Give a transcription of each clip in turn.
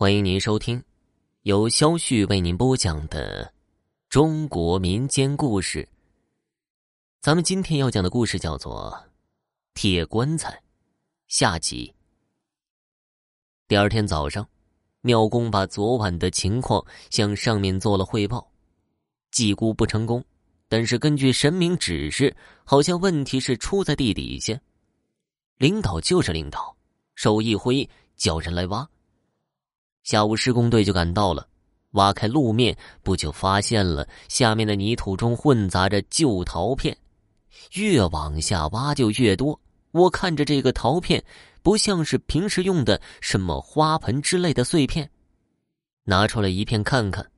欢迎您收听由肖旭为您播讲的中国民间故事。咱们今天要讲的故事叫做《铁棺材》下集。第二天早上，庙公把昨晚的情况向上面做了汇报，祭估不成功，但是根据神明指示，好像问题是出在地底下。领导就是领导，手一挥，叫人来挖。下午施工队就赶到了，挖开路面，不久发现了下面的泥土中混杂着旧陶片，越往下挖就越多。我看着这个陶片，不像是平时用的什么花盆之类的碎片，拿出来一片看看，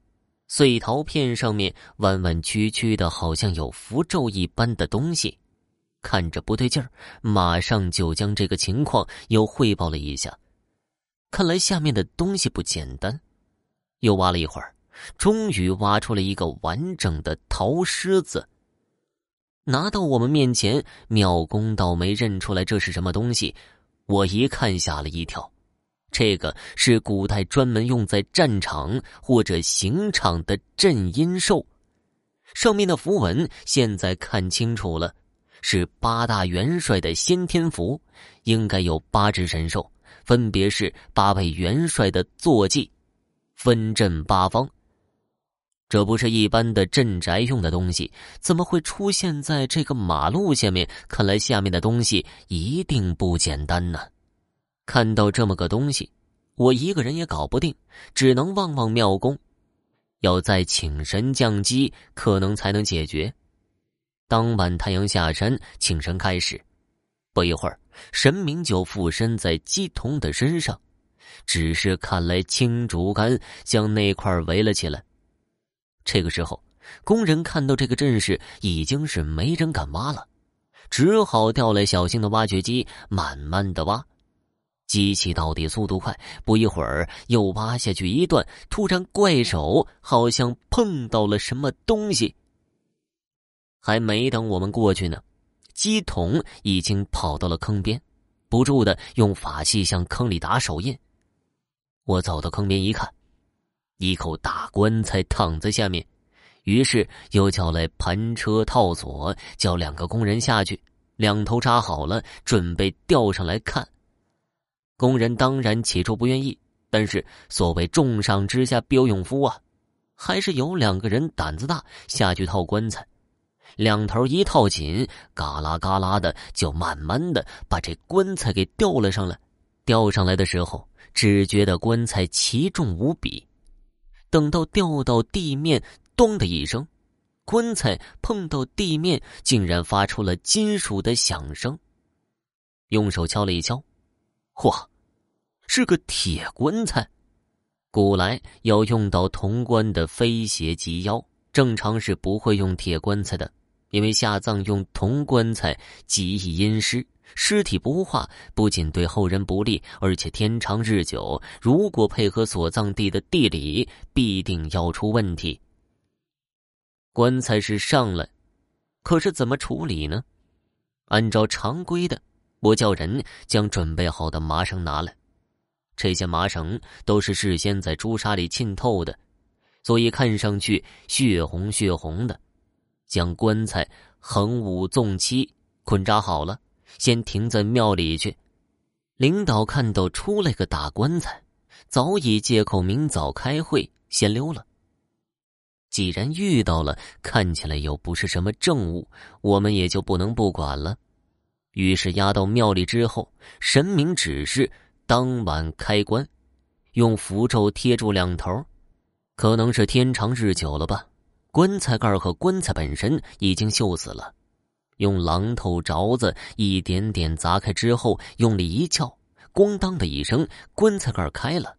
碎陶片上面弯弯曲曲的，好像有符咒一般的东西，看着不对劲儿，马上就将这个情况又汇报了一下。看来下面的东西不简单，又挖了一会儿，终于挖出了一个完整的陶狮子。拿到我们面前，妙公倒没认出来这是什么东西，我一看吓了一跳，这个是古代专门用在战场或者刑场的镇阴兽，上面的符文现在看清楚了，是八大元帅的先天符，应该有八只神兽。分别是八位元帅的坐骑，分镇八方。这不是一般的镇宅用的东西，怎么会出现在这个马路下面？看来下面的东西一定不简单呢。看到这么个东西，我一个人也搞不定，只能望望庙公，要再请神降机，可能才能解决。当晚太阳下山，请神开始。不一会儿，神明就附身在鸡童的身上，只是看来青竹竿将那块围了起来。这个时候，工人看到这个阵势，已经是没人敢挖了，只好调来小型的挖掘机，慢慢的挖。机器到底速度快，不一会儿又挖下去一段，突然怪手好像碰到了什么东西，还没等我们过去呢。鸡桶已经跑到了坑边，不住的用法器向坑里打手印。我走到坑边一看，一口大棺材躺在下面，于是又叫来盘车套索，叫两个工人下去，两头扎好了，准备吊上来看。工人当然起初不愿意，但是所谓重赏之下必有勇夫啊，还是有两个人胆子大，下去套棺材。两头一套紧，嘎啦嘎啦的，就慢慢的把这棺材给吊了上来。吊上来的时候，只觉得棺材奇重无比。等到吊到地面，咚的一声，棺材碰到地面，竟然发出了金属的响声。用手敲了一敲，嚯，是个铁棺材。古来要用到铜棺的飞邪及妖，正常是不会用铁棺材的。因为下葬用铜棺材极易阴尸，尸体不化，不仅对后人不利，而且天长日久，如果配合所葬地的地理，必定要出问题。棺材是上来，可是怎么处理呢？按照常规的，我叫人将准备好的麻绳拿来，这些麻绳都是事先在朱砂里浸透的，所以看上去血红血红的。将棺材横五纵七捆扎好了，先停在庙里去。领导看到出来个大棺材，早已借口明早开会先溜了。既然遇到了，看起来又不是什么证物，我们也就不能不管了。于是押到庙里之后，神明指示当晚开棺，用符咒贴住两头，可能是天长日久了吧。棺材盖和棺材本身已经锈死了，用榔头凿子一点点砸开之后，用力一撬，咣当的一声，棺材盖开了，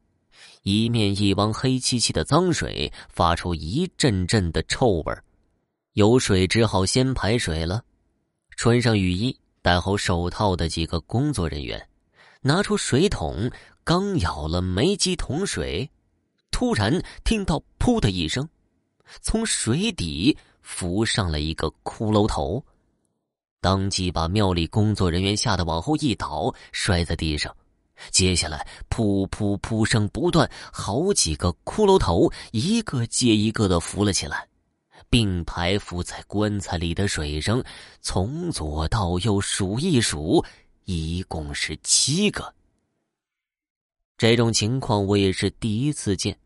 一面一汪黑漆漆的脏水发出一阵阵的臭味有水只好先排水了。穿上雨衣、戴好手套的几个工作人员，拿出水桶，刚舀了没几桶水，突然听到“噗”的一声。从水底浮上了一个骷髅头，当即把庙里工作人员吓得往后一倒，摔在地上。接下来噗噗噗声不断，好几个骷髅头一个接一个的浮了起来，并排浮在棺材里的水声，从左到右数一数，一共是七个。这种情况我也是第一次见，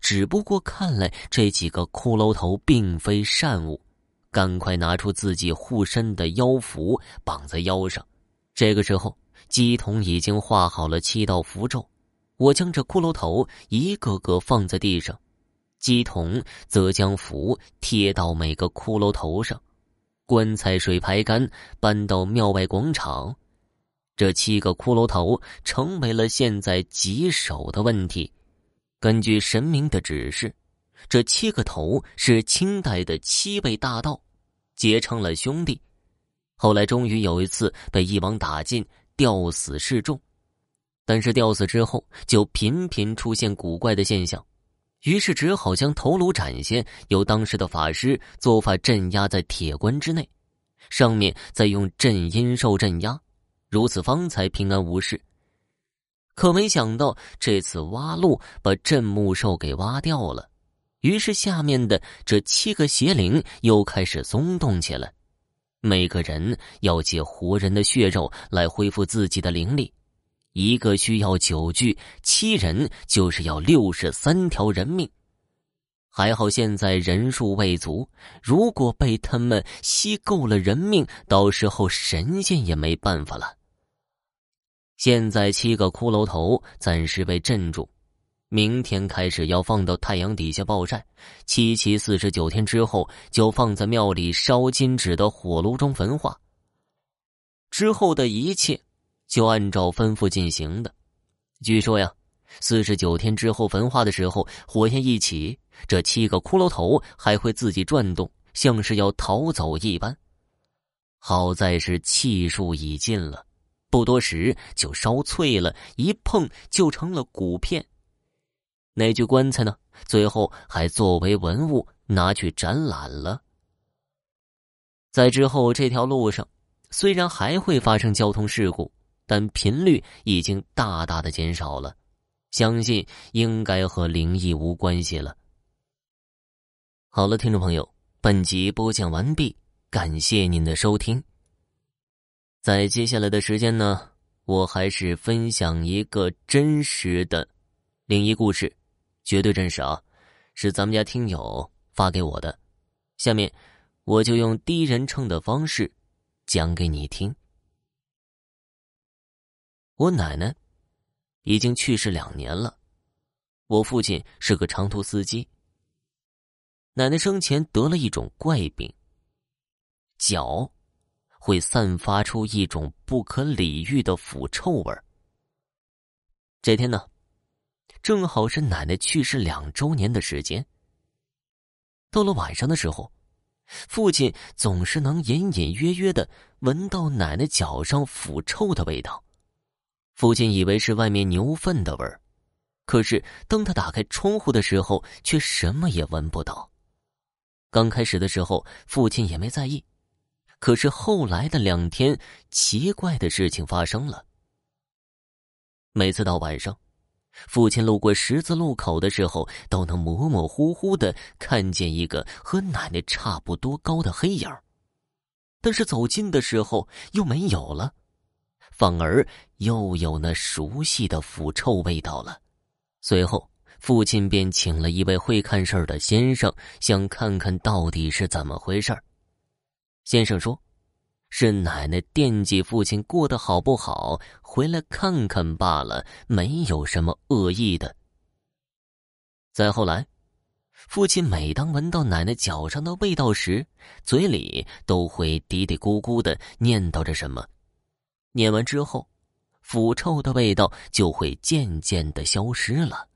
只不过看来这几个骷髅头并非善物，赶快拿出自己护身的妖符绑在腰上。这个时候。鸡童已经画好了七道符咒，我将这骷髅头一个个放在地上，鸡童则将符贴到每个骷髅头上。棺材水排干，搬到庙外广场。这七个骷髅头成为了现在棘手的问题。根据神明的指示，这七个头是清代的七位大盗结成了兄弟，后来终于有一次被一网打尽。吊死示众，但是吊死之后就频频出现古怪的现象，于是只好将头颅斩下，由当时的法师做法镇压在铁棺之内，上面再用镇阴兽镇压，如此方才平安无事。可没想到这次挖路把镇墓兽给挖掉了，于是下面的这七个邪灵又开始松动起来。每个人要借活人的血肉来恢复自己的灵力，一个需要九具，七人就是要六十三条人命。还好现在人数未足，如果被他们吸够了人命，到时候神仙也没办法了。现在七个骷髅头暂时被镇住。明天开始要放到太阳底下暴晒，七七四十九天之后就放在庙里烧金纸的火炉中焚化。之后的一切就按照吩咐进行的。据说呀，四十九天之后焚化的时候，火焰一起，这七个骷髅头还会自己转动，像是要逃走一般。好在是气数已尽了，不多时就烧脆了，一碰就成了骨片。那具棺材呢？最后还作为文物拿去展览了。在之后这条路上，虽然还会发生交通事故，但频率已经大大的减少了。相信应该和灵异无关系了。好了，听众朋友，本集播讲完毕，感谢您的收听。在接下来的时间呢，我还是分享一个真实的灵异故事。绝对真实啊，是咱们家听友发给我的。下面我就用第一人称的方式讲给你听。我奶奶已经去世两年了，我父亲是个长途司机。奶奶生前得了一种怪病，脚会散发出一种不可理喻的腐臭味这天呢。正好是奶奶去世两周年的时间。到了晚上的时候，父亲总是能隐隐约约的闻到奶奶脚上腐臭的味道。父亲以为是外面牛粪的味儿，可是当他打开窗户的时候，却什么也闻不到。刚开始的时候，父亲也没在意，可是后来的两天，奇怪的事情发生了。每次到晚上。父亲路过十字路口的时候，都能模模糊糊的看见一个和奶奶差不多高的黑影但是走近的时候又没有了，反而又有那熟悉的腐臭味道了。随后，父亲便请了一位会看事儿的先生，想看看到底是怎么回事儿先生说。是奶奶惦记父亲过得好不好，回来看看罢了，没有什么恶意的。再后来，父亲每当闻到奶奶脚上的味道时，嘴里都会嘀嘀咕咕的念叨着什么，念完之后，腐臭的味道就会渐渐的消失了。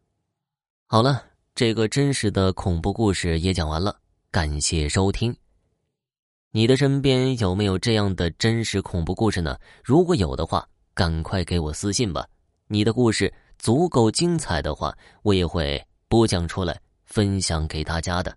好了，这个真实的恐怖故事也讲完了，感谢收听。你的身边有没有这样的真实恐怖故事呢？如果有的话，赶快给我私信吧。你的故事足够精彩的话，我也会播讲出来分享给大家的。